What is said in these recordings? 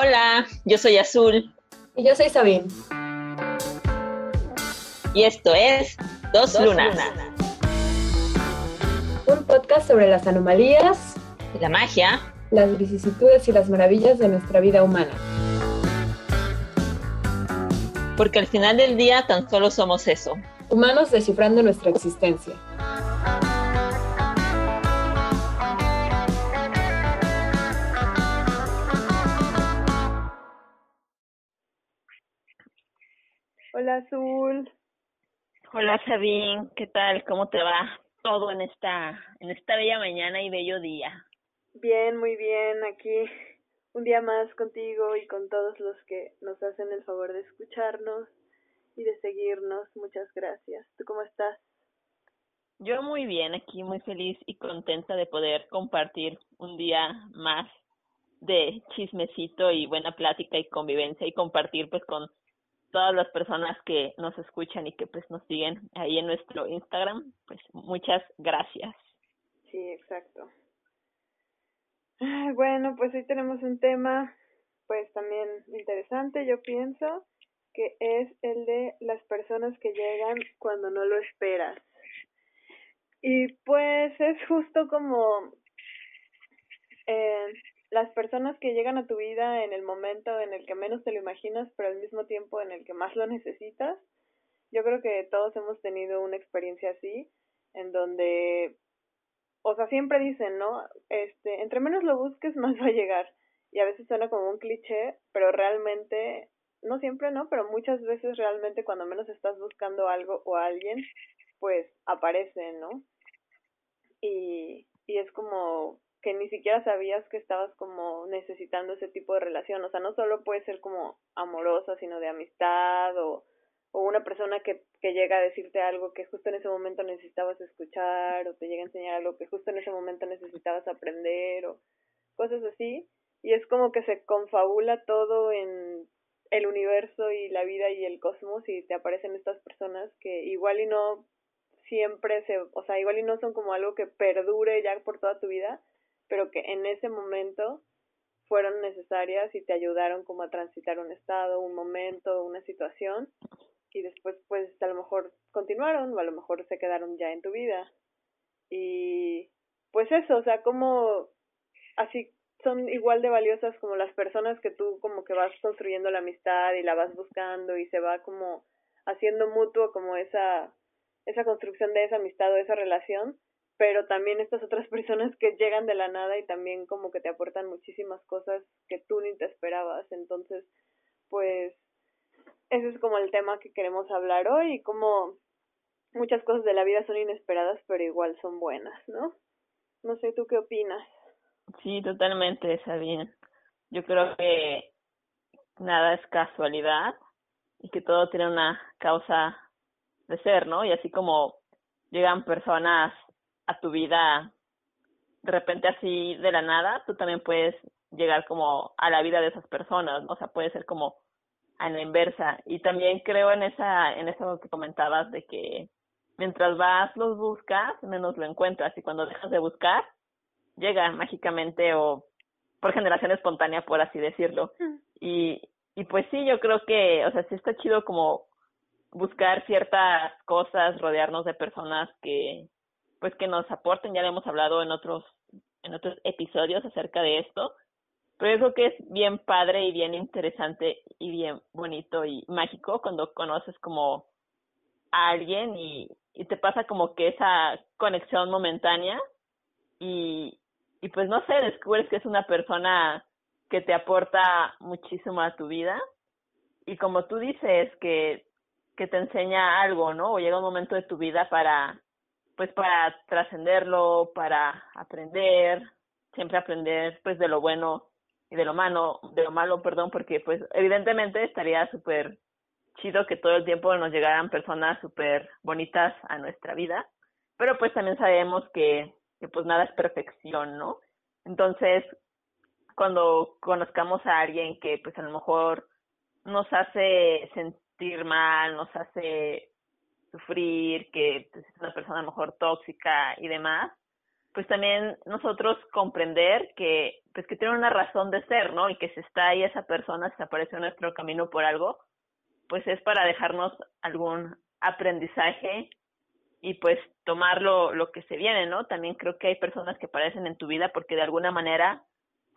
Hola, yo soy Azul. Y yo soy Sabine. Y esto es Dos, Lunas. Un podcast sobre las anomalías, la magia, las vicisitudes y las maravillas de nuestra vida humana. Porque al final del día tan solo somos eso. Humanos descifrando nuestra existencia. Azul. Hola Sabine, ¿qué tal? ¿Cómo te va todo en esta en esta bella mañana y bello día? Bien, muy bien, aquí un día más contigo y con todos los que nos hacen el favor de escucharnos y de seguirnos. Muchas gracias. ¿Tú cómo estás? Yo muy bien, aquí muy feliz y contenta de poder compartir un día más de chismecito y buena plática y convivencia y compartir pues con todas las personas que nos escuchan y que pues nos siguen ahí en nuestro Instagram, pues muchas gracias. Sí, exacto. Bueno, pues hoy tenemos un tema pues también interesante, yo pienso, que es el de las personas que llegan cuando no lo esperas. Y pues es justo como eh, las personas que llegan a tu vida en el momento en el que menos te lo imaginas, pero al mismo tiempo en el que más lo necesitas. Yo creo que todos hemos tenido una experiencia así, en donde, o sea, siempre dicen, ¿no? Este, entre menos lo busques, más va a llegar. Y a veces suena como un cliché, pero realmente, no siempre, ¿no? Pero muchas veces realmente cuando menos estás buscando algo o alguien, pues aparece, ¿no? Y, y es como que ni siquiera sabías que estabas como necesitando ese tipo de relación. O sea, no solo puede ser como amorosa, sino de amistad o, o una persona que, que llega a decirte algo que justo en ese momento necesitabas escuchar o te llega a enseñar algo que justo en ese momento necesitabas aprender o cosas así. Y es como que se confabula todo en el universo y la vida y el cosmos y te aparecen estas personas que igual y no siempre se, o sea, igual y no son como algo que perdure ya por toda tu vida, pero que en ese momento fueron necesarias y te ayudaron como a transitar un estado, un momento, una situación y después pues a lo mejor continuaron o a lo mejor se quedaron ya en tu vida. Y pues eso, o sea, como así son igual de valiosas como las personas que tú como que vas construyendo la amistad y la vas buscando y se va como haciendo mutuo como esa esa construcción de esa amistad o esa relación pero también estas otras personas que llegan de la nada y también como que te aportan muchísimas cosas que tú ni te esperabas. Entonces, pues ese es como el tema que queremos hablar hoy y como muchas cosas de la vida son inesperadas, pero igual son buenas, ¿no? No sé, ¿tú qué opinas? Sí, totalmente, bien. Yo creo que nada es casualidad y que todo tiene una causa de ser, ¿no? Y así como llegan personas a tu vida de repente así de la nada, tú también puedes llegar como a la vida de esas personas, ¿no? o sea, puede ser como a la inversa. Y también creo en esa en eso que comentabas de que mientras vas los buscas, menos lo encuentras y cuando dejas de buscar, llega mágicamente o por generación espontánea, por así decirlo. Y y pues sí, yo creo que, o sea, sí está chido como buscar ciertas cosas, rodearnos de personas que pues que nos aporten, ya lo hemos hablado en otros en otros episodios acerca de esto, pero yo creo que es bien padre y bien interesante y bien bonito y mágico cuando conoces como a alguien y, y te pasa como que esa conexión momentánea y, y pues no sé, descubres que es una persona que te aporta muchísimo a tu vida. Y como tú dices que que te enseña algo, ¿no? O llega un momento de tu vida para pues para trascenderlo, para aprender, siempre aprender pues de lo bueno y de lo malo, de lo malo, perdón, porque pues evidentemente estaría súper chido que todo el tiempo nos llegaran personas súper bonitas a nuestra vida, pero pues también sabemos que, pues nada es perfección, ¿no? Entonces, cuando conozcamos a alguien que pues a lo mejor nos hace sentir mal, nos hace sufrir, que es una persona mejor tóxica y demás, pues también nosotros comprender que pues que tiene una razón de ser, ¿no? Y que si está ahí esa persona, si aparece en nuestro camino por algo, pues es para dejarnos algún aprendizaje y pues tomar lo, lo que se viene, ¿no? También creo que hay personas que aparecen en tu vida porque de alguna manera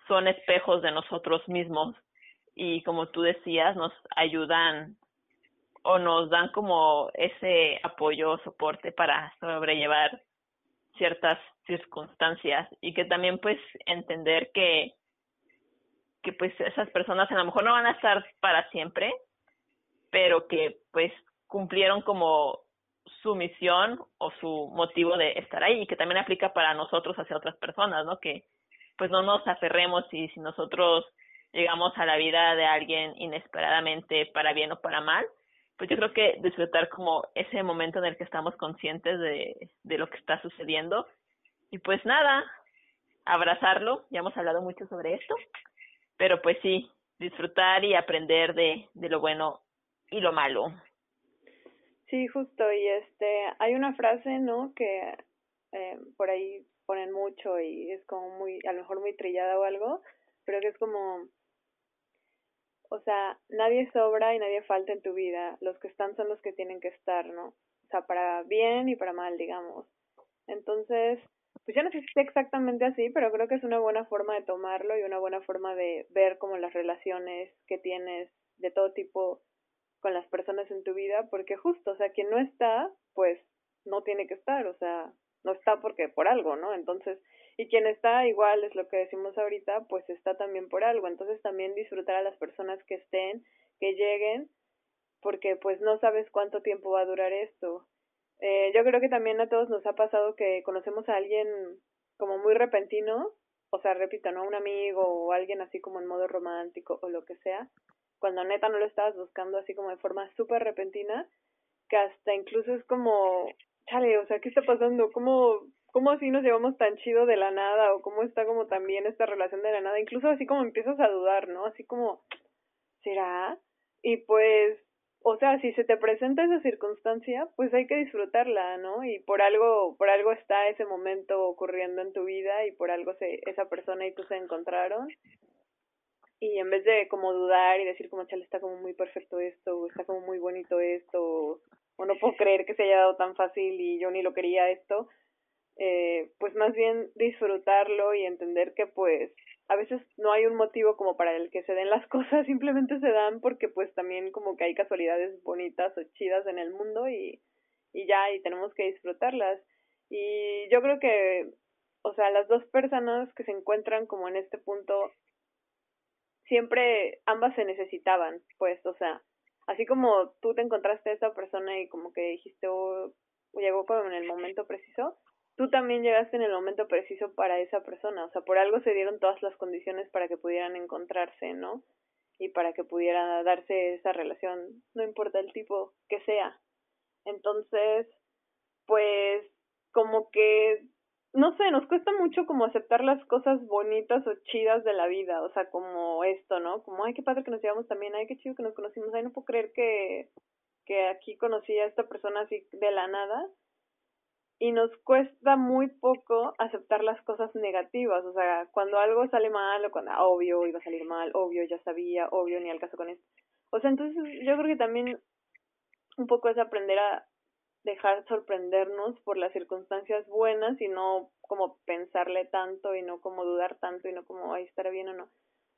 son espejos de nosotros mismos y como tú decías, nos ayudan o nos dan como ese apoyo o soporte para sobrellevar ciertas circunstancias y que también pues entender que que pues esas personas a lo mejor no van a estar para siempre, pero que pues cumplieron como su misión o su motivo de estar ahí y que también aplica para nosotros hacia otras personas, ¿no? Que pues no nos aferremos y si nosotros llegamos a la vida de alguien inesperadamente para bien o para mal, pues yo creo que disfrutar como ese momento en el que estamos conscientes de, de lo que está sucediendo y pues nada, abrazarlo, ya hemos hablado mucho sobre esto, pero pues sí, disfrutar y aprender de, de lo bueno y lo malo. Sí, justo, y este, hay una frase, ¿no? Que eh, por ahí ponen mucho y es como muy, a lo mejor muy trillada o algo, pero que es como, o sea, nadie sobra y nadie falta en tu vida, los que están son los que tienen que estar, ¿no? O sea, para bien y para mal, digamos. Entonces, pues yo no sé si es exactamente así, pero creo que es una buena forma de tomarlo y una buena forma de ver como las relaciones que tienes de todo tipo con las personas en tu vida, porque justo, o sea, quien no está, pues no tiene que estar, o sea, no está porque por algo, ¿no? Entonces, y quien está igual es lo que decimos ahorita, pues está también por algo, entonces también disfrutar a las personas que estén, que lleguen, porque pues no sabes cuánto tiempo va a durar esto. Eh, yo creo que también a todos nos ha pasado que conocemos a alguien como muy repentino, o sea, repito, ¿no? Un amigo o alguien así como en modo romántico o lo que sea, cuando neta no lo estabas buscando así como de forma súper repentina, que hasta incluso es como, chale, o sea, ¿qué está pasando? ¿Cómo, ¿Cómo así nos llevamos tan chido de la nada? ¿O cómo está como también esta relación de la nada? Incluso así como empiezas a dudar, ¿no? Así como, ¿será? Y pues, o sea, si se te presenta esa circunstancia, pues hay que disfrutarla, ¿no? Y por algo, por algo está ese momento ocurriendo en tu vida y por algo se, esa persona y tú se encontraron y en vez de como dudar y decir como chale está como muy perfecto esto está como muy bonito esto o, no puedo creer que se haya dado tan fácil y yo ni lo quería esto. Eh, pues más bien disfrutarlo y entender que pues a veces no hay un motivo como para el que se den las cosas simplemente se dan porque pues también como que hay casualidades bonitas o chidas en el mundo y y ya y tenemos que disfrutarlas. Y yo creo que o sea las dos personas que se encuentran como en este punto siempre ambas se necesitaban, pues, o sea, así como tú te encontraste a esa persona y como que dijiste, llegó como en el momento preciso, tú también llegaste en el momento preciso para esa persona, o sea, por algo se dieron todas las condiciones para que pudieran encontrarse, ¿no? Y para que pudiera darse esa relación, no importa el tipo que sea. Entonces, pues como que no sé, nos cuesta mucho como aceptar las cosas bonitas o chidas de la vida, o sea, como esto, ¿no? Como, ay, qué padre que nos llevamos también, ay, qué chido que nos conocimos, ay, no puedo creer que, que aquí conocí a esta persona así de la nada. Y nos cuesta muy poco aceptar las cosas negativas, o sea, cuando algo sale mal, o cuando, ah, obvio, iba a salir mal, obvio, ya sabía, obvio, ni al caso con esto. O sea, entonces yo creo que también un poco es aprender a dejar sorprendernos por las circunstancias buenas y no como pensarle tanto y no como dudar tanto y no como, ay, estará bien o no.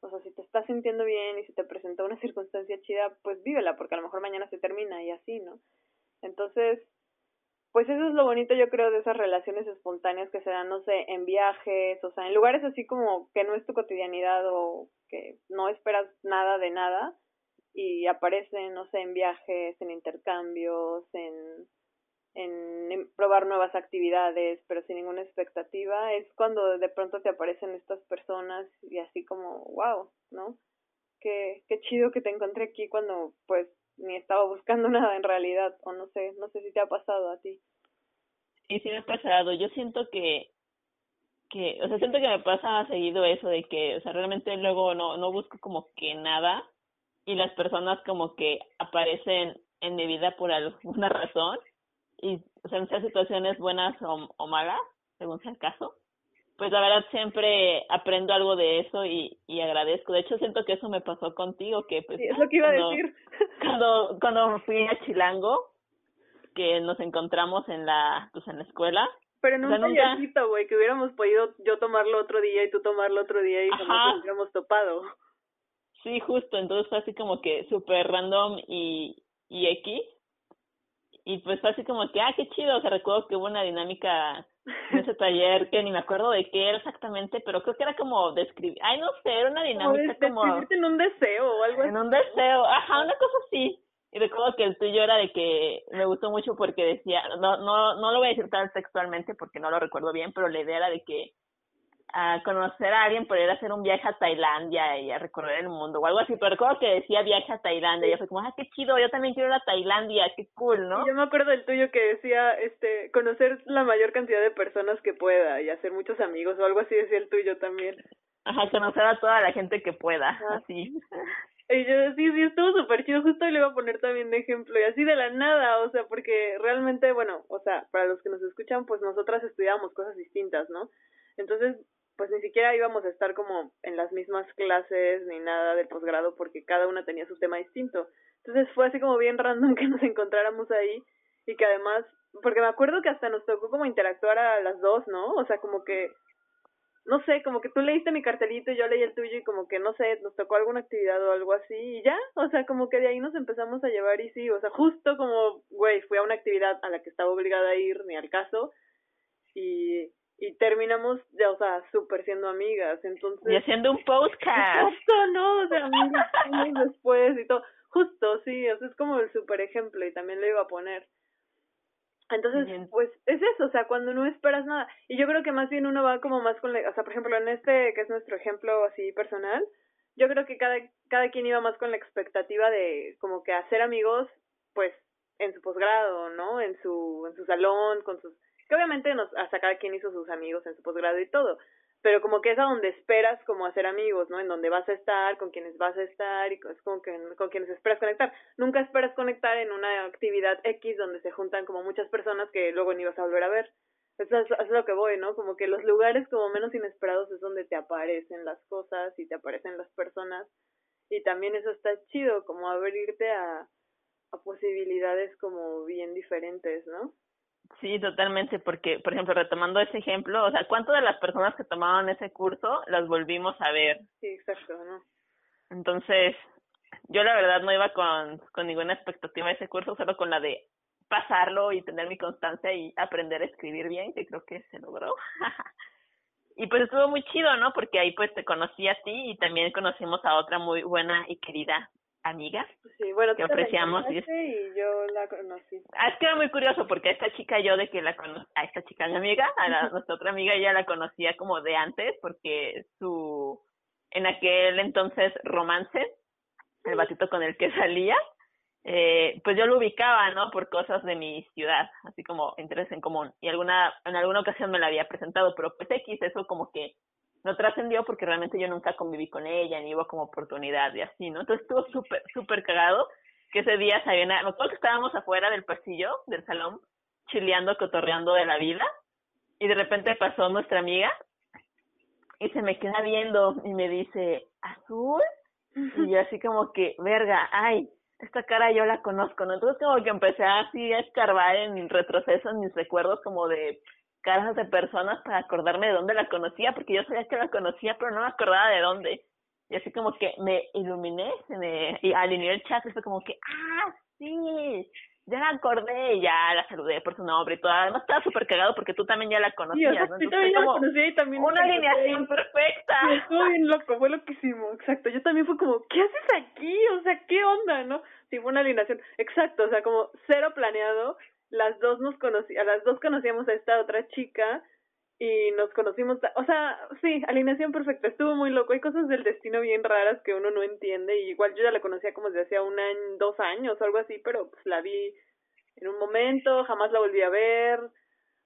O sea, si te estás sintiendo bien y si te presenta una circunstancia chida, pues vívela, porque a lo mejor mañana se termina y así, ¿no? Entonces, pues eso es lo bonito, yo creo, de esas relaciones espontáneas que se dan, no sé, en viajes, o sea, en lugares así como que no es tu cotidianidad o que no esperas nada de nada y aparecen, no sé, en viajes, en intercambios, en en, probar nuevas actividades, pero sin ninguna expectativa, es cuando de pronto te aparecen estas personas y así como, wow, ¿no? Qué, qué chido que te encontré aquí cuando pues ni estaba buscando nada en realidad, o no sé, no sé si te ha pasado a ti. Sí, sí me ha pasado. Yo siento que, que, o sea, siento que me pasa seguido eso de que, o sea, realmente luego no, no busco como que nada y las personas como que aparecen en mi vida por alguna razón y o sea, en situaciones buenas o, o malas, según sea el caso. pues la verdad siempre aprendo algo de eso y, y agradezco. De hecho, siento que eso me pasó contigo, que pues... Sí, es lo que iba cuando, a decir. Cuando, cuando fui a Chilango, que nos encontramos en la, pues en la escuela. Pero en un tallercito, güey, que hubiéramos podido yo tomarlo otro día y tú tomarlo otro día y Ajá. nos hubiéramos topado. Sí, justo, entonces fue así como que súper random y, y X. Y pues fue así como que, ah, qué chido, o sea, recuerdo que hubo una dinámica en ese taller que ni me acuerdo de qué era exactamente, pero creo que era como describir, ay, no sé, era una Como dinámica de- como describirte en un deseo o algo así. en un deseo, ajá, una cosa así. Y recuerdo que el tuyo era de que me gustó mucho porque decía, no, no, no lo voy a decir tal textualmente porque no lo recuerdo bien, pero la idea era de que a conocer a alguien por ir a hacer un viaje a Tailandia y a recorrer el mundo o algo así, pero recuerdo que decía viaje a Tailandia y yo fue como, ah, qué chido, yo también quiero ir a Tailandia, qué cool, ¿no? Yo me acuerdo del tuyo que decía, este, conocer la mayor cantidad de personas que pueda y hacer muchos amigos o algo así decía el tuyo también. Ajá, conocer a toda la gente que pueda, Ajá. así. Y yo, sí, sí, estuvo súper chido, justo le iba a poner también de ejemplo, y así de la nada, o sea, porque realmente, bueno, o sea, para los que nos escuchan, pues nosotras estudiábamos cosas distintas, ¿no? Entonces, pues ni siquiera íbamos a estar como en las mismas clases ni nada del posgrado, porque cada una tenía su tema distinto. Entonces fue así como bien random que nos encontráramos ahí, y que además, porque me acuerdo que hasta nos tocó como interactuar a las dos, ¿no? O sea, como que no sé, como que tú leíste mi cartelito y yo leí el tuyo y como que, no sé, nos tocó alguna actividad o algo así y ya, o sea, como que de ahí nos empezamos a llevar y sí, o sea, justo como, güey, fui a una actividad a la que estaba obligada a ir, ni al caso, y, y terminamos, ya, o sea, súper siendo amigas, entonces... Y haciendo un podcast. Justo, ¿no? O sea, años después y todo. Justo, sí, o sea, es como el super ejemplo y también lo iba a poner. Entonces, Bien. pues es eso, o sea, cuando no esperas nada. Y yo creo que más bien uno va como más con, la, o sea, por ejemplo, en este que es nuestro ejemplo así personal, yo creo que cada cada quien iba más con la expectativa de como que hacer amigos, pues en su posgrado, ¿no? En su en su salón, con sus que obviamente nos hasta cada quien hizo sus amigos en su posgrado y todo, pero como que es a donde esperas como hacer amigos, ¿no? En donde vas a estar, con quienes vas a estar y como que con quienes esperas conectar. Nunca esperas conectar en una actividad X donde se juntan como muchas personas que luego ni vas a volver a ver. Eso es, eso es lo que voy, ¿no? Como que los lugares como menos inesperados es donde te aparecen las cosas y te aparecen las personas y también eso está chido, como abrirte a, a posibilidades como bien diferentes, ¿no? Sí, totalmente, porque, por ejemplo, retomando ese ejemplo, o sea, ¿cuántas de las personas que tomaron ese curso las volvimos a ver? Sí, exacto, ¿no? Entonces, yo la verdad no iba con, con ninguna expectativa de ese curso, solo con la de pasarlo y tener mi constancia y aprender a escribir bien, que creo que se logró. y pues estuvo muy chido, ¿no? Porque ahí pues te conocí a ti y también conocimos a otra muy buena y querida amiga. Sí, bueno, Que apreciamos y yo la conocí. Ah, es que era muy curioso porque a esta chica yo de que la cono a esta chica mi amiga, a la, nuestra otra amiga ella la conocía como de antes porque su en aquel entonces romance, el batito con el que salía, eh, pues yo lo ubicaba, ¿no? Por cosas de mi ciudad, así como interés en común. Y alguna en alguna ocasión me la había presentado, pero pues X, eso como que no trascendió porque realmente yo nunca conviví con ella, ni hubo como oportunidad y así, ¿no? Entonces estuvo súper, súper cagado que ese día sabía me acuerdo que estábamos afuera del pasillo del salón, chileando, cotorreando de la vida, y de repente pasó nuestra amiga y se me queda viendo y me dice, ¿azul? Y yo así como que, verga, ay, esta cara yo la conozco, ¿no? Entonces como que empecé así a escarbar en retroceso en mis recuerdos como de caras de personas para acordarme de dónde la conocía, porque yo sabía que la conocía, pero no me acordaba de dónde. Y así como que me iluminé, se me, y alineé el chat y fue como que, ah, sí, ya la acordé, y ya la saludé por su nombre y todo. Además estaba súper cagado porque tú también ya la conocías, ¿no? Entonces también fue la como conocí y también... una alineación perfecta. Sí, estuvo bien loco, fue loquísimo, exacto. Yo también fue como, ¿qué haces aquí? O sea, ¿qué onda, no? Sí, fue una alineación, exacto, o sea, como cero planeado. Las dos nos conocí, a las dos conocíamos a esta otra chica y nos conocimos, o sea, sí, alineación perfecta, estuvo muy loco. Hay cosas del destino bien raras que uno no entiende y igual yo ya la conocía como desde hacía un año, dos años algo así, pero pues la vi en un momento, jamás la volví a ver,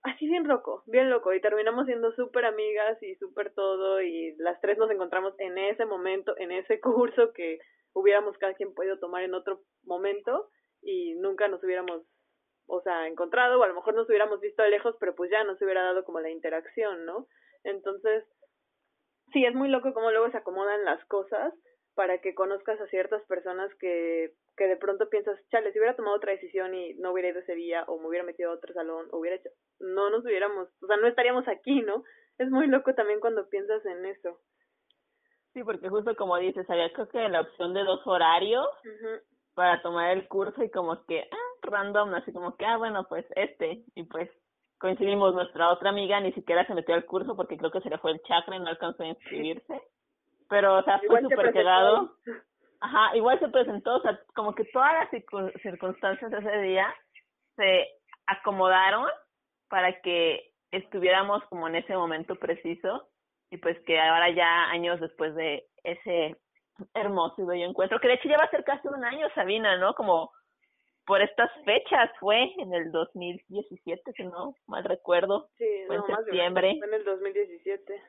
así bien loco, bien loco, y terminamos siendo súper amigas y súper todo, y las tres nos encontramos en ese momento, en ese curso que hubiéramos cada quien podido tomar en otro momento, y nunca nos hubiéramos, o sea, encontrado, o a lo mejor nos hubiéramos visto de lejos, pero pues ya nos hubiera dado como la interacción, ¿no? Entonces, sí, es muy loco cómo luego se acomodan las cosas para que conozcas a ciertas personas que, que de pronto piensas, chale, si hubiera tomado otra decisión y no hubiera ido ese día o me hubiera metido a otro salón o hubiera hecho, no nos hubiéramos, o sea, no estaríamos aquí, ¿no? Es muy loco también cuando piensas en eso. Sí, porque justo como dices, había creo que la opción de dos horarios para tomar el curso y como que, ah, random, así como que, ah, bueno, pues este, y pues coincidimos, nuestra otra amiga ni siquiera se metió al curso porque creo que se le fue el chakra y no alcanzó a inscribirse, pero, o sea, fue súper quedado. Ajá, igual se presentó, o sea, como que todas las circunstancias de ese día se acomodaron para que estuviéramos como en ese momento preciso y pues que ahora ya años después de ese hermoso y bello encuentro, que de hecho ya va a ser casi un año, Sabina, ¿no? Como por estas fechas fue en el 2017, si no mal recuerdo. Sí, fue en septiembre. Fue en el 2017.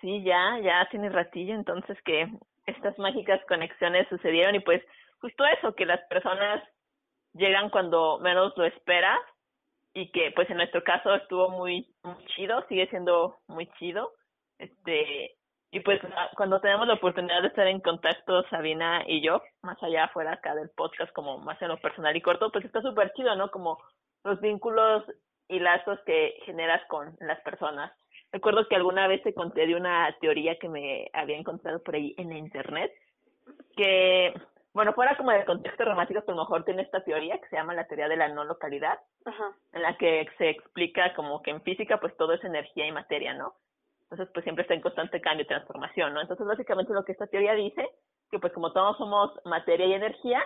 Sí, ya, ya tiene ratillo, entonces que estas mágicas conexiones sucedieron y pues justo eso, que las personas llegan cuando menos lo esperas y que pues en nuestro caso estuvo muy, muy chido, sigue siendo muy chido. Este, y pues ah, cuando tenemos la oportunidad de estar en contacto, Sabina y yo, más allá fuera acá del podcast, como más en lo personal y corto, pues está súper chido, ¿no? Como los vínculos y lazos que generas con las personas. Recuerdo que alguna vez te conté de una teoría que me había encontrado por ahí en internet, que, bueno, fuera como de contexto romántico, lo mejor tiene esta teoría que se llama la teoría de la no localidad, en la que se explica como que en física pues todo es energía y materia, ¿no? Entonces, pues siempre está en constante cambio y transformación, ¿no? Entonces, básicamente lo que esta teoría dice, que pues como todos somos materia y energía,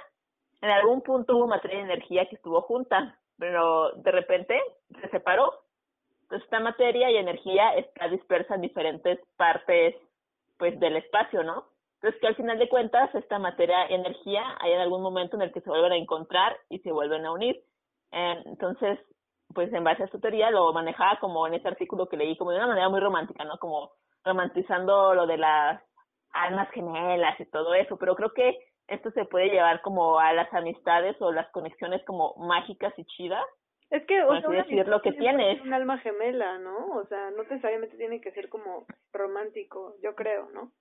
en algún punto hubo materia y energía que estuvo junta, pero de repente se separó. Entonces, esta materia y energía está dispersa en diferentes partes, pues, del espacio, ¿no? Entonces, que al final de cuentas, esta materia y energía hay en algún momento en el que se vuelven a encontrar y se vuelven a unir. Entonces, pues en base a su teoría lo manejaba como en ese artículo que leí, como de una manera muy romántica, ¿no? Como romantizando lo de las almas gemelas y todo eso, pero creo que esto se puede llevar como a las amistades o las conexiones como mágicas y chidas. Es que, o sea, decir lo que tienes. un alma gemela, ¿no? O sea, no necesariamente tiene que ser como romántico, yo creo, ¿no?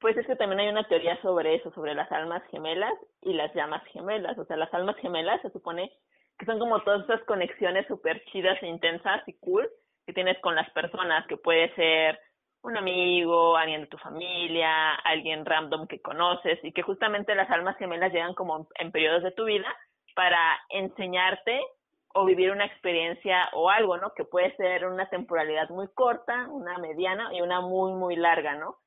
Pues es que también hay una teoría sobre eso, sobre las almas gemelas y las llamas gemelas. O sea, las almas gemelas se supone que son como todas esas conexiones súper chidas e intensas y cool que tienes con las personas, que puede ser un amigo, alguien de tu familia, alguien random que conoces y que justamente las almas gemelas llegan como en periodos de tu vida para enseñarte o vivir una experiencia o algo, ¿no? Que puede ser una temporalidad muy corta, una mediana y una muy, muy larga, ¿no?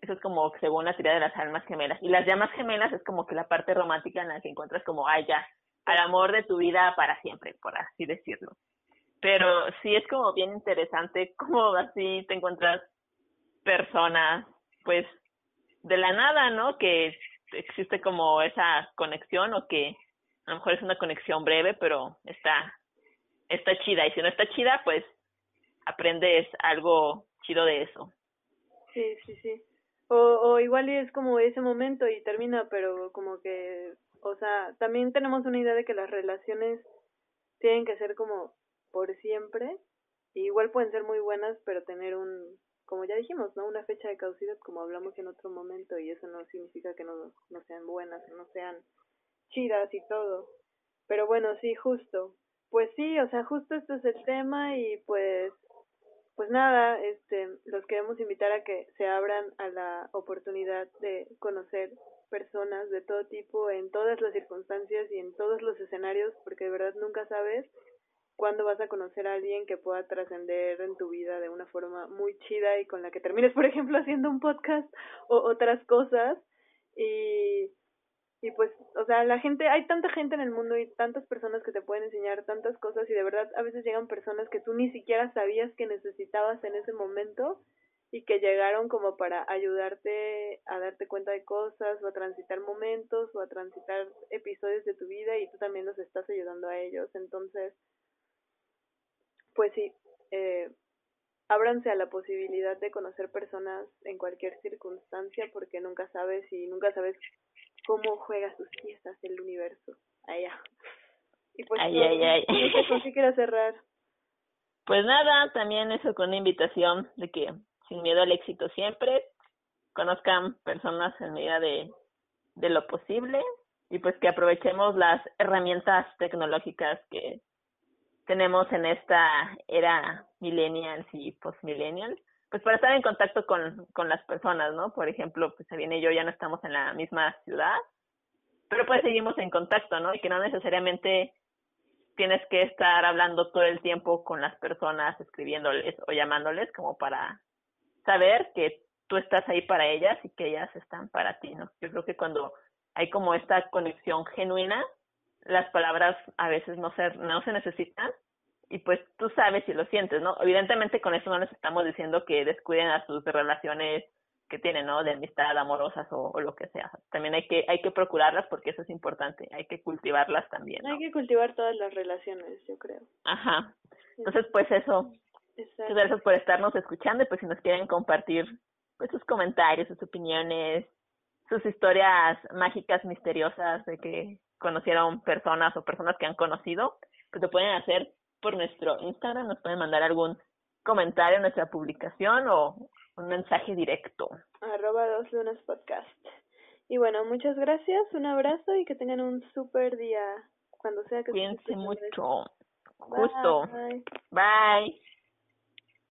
Eso es como según la teoría de las almas gemelas. Y las llamas gemelas es como que la parte romántica en la que encuentras como, ay, ya, al amor de tu vida para siempre, por así decirlo. Pero sí es como bien interesante cómo así te encuentras personas, pues, de la nada, ¿no? Que existe como esa conexión o que a lo mejor es una conexión breve, pero está, está chida. Y si no está chida, pues aprendes algo chido de eso. Sí, sí, sí. O, o igual es como ese momento y termina, pero como que o sea, también tenemos una idea de que las relaciones tienen que ser como por siempre. igual pueden ser muy buenas, pero tener un, como ya dijimos, ¿no? Una fecha de caducidad, como hablamos en otro momento, y eso no significa que no, no sean buenas, no sean chidas y todo. Pero bueno, sí, justo. Pues sí, o sea, justo este es el tema y pues pues nada, este los queremos invitar a que se abran a la oportunidad de conocer personas de todo tipo, en todas las circunstancias y en todos los escenarios, porque de verdad nunca sabes cuándo vas a conocer a alguien que pueda trascender en tu vida de una forma muy chida y con la que termines, por ejemplo, haciendo un podcast o otras cosas. Y, y pues, o sea, la gente, hay tanta gente en el mundo y tantas personas que te pueden enseñar tantas cosas y de verdad a veces llegan personas que tú ni siquiera sabías que necesitabas en ese momento y que llegaron como para ayudarte a darte cuenta de cosas o a transitar momentos o a transitar episodios de tu vida y tú también los estás ayudando a ellos. Entonces, pues sí, eh, ábranse a la posibilidad de conocer personas en cualquier circunstancia porque nunca sabes y nunca sabes cómo juega sus piezas el universo. Allá. Y pues, ay, ay, ay. qué cerrar. pues nada, también eso con una invitación de que sin miedo al éxito siempre, conozcan personas en medida de, de lo posible y pues que aprovechemos las herramientas tecnológicas que tenemos en esta era millennials y postmillennials, pues para estar en contacto con, con las personas, ¿no? Por ejemplo, pues viene y yo ya no estamos en la misma ciudad, pero pues seguimos en contacto, ¿no? Y que no necesariamente tienes que estar hablando todo el tiempo con las personas, escribiéndoles o llamándoles como para saber que tú estás ahí para ellas y que ellas están para ti, ¿no? Yo creo que cuando hay como esta conexión genuina, las palabras a veces no se, no se necesitan y pues tú sabes si lo sientes, ¿no? Evidentemente con eso no les estamos diciendo que descuiden a sus relaciones que tienen, ¿no? De amistad, amorosas o, lo que sea. También hay que hay que procurarlas porque eso es importante, hay que cultivarlas también. Hay que cultivar todas las relaciones, yo creo. Ajá. Entonces, pues eso. Muchas gracias por estarnos escuchando y pues si nos quieren compartir pues sus comentarios, sus opiniones, sus historias mágicas, misteriosas de que conocieron personas o personas que han conocido, pues lo pueden hacer por nuestro Instagram, nos pueden mandar algún comentario en nuestra publicación o un mensaje directo. Arroba dos lunas podcast. Y bueno, muchas gracias, un abrazo y que tengan un súper día cuando sea que Cuídense mucho. Justo. Bye.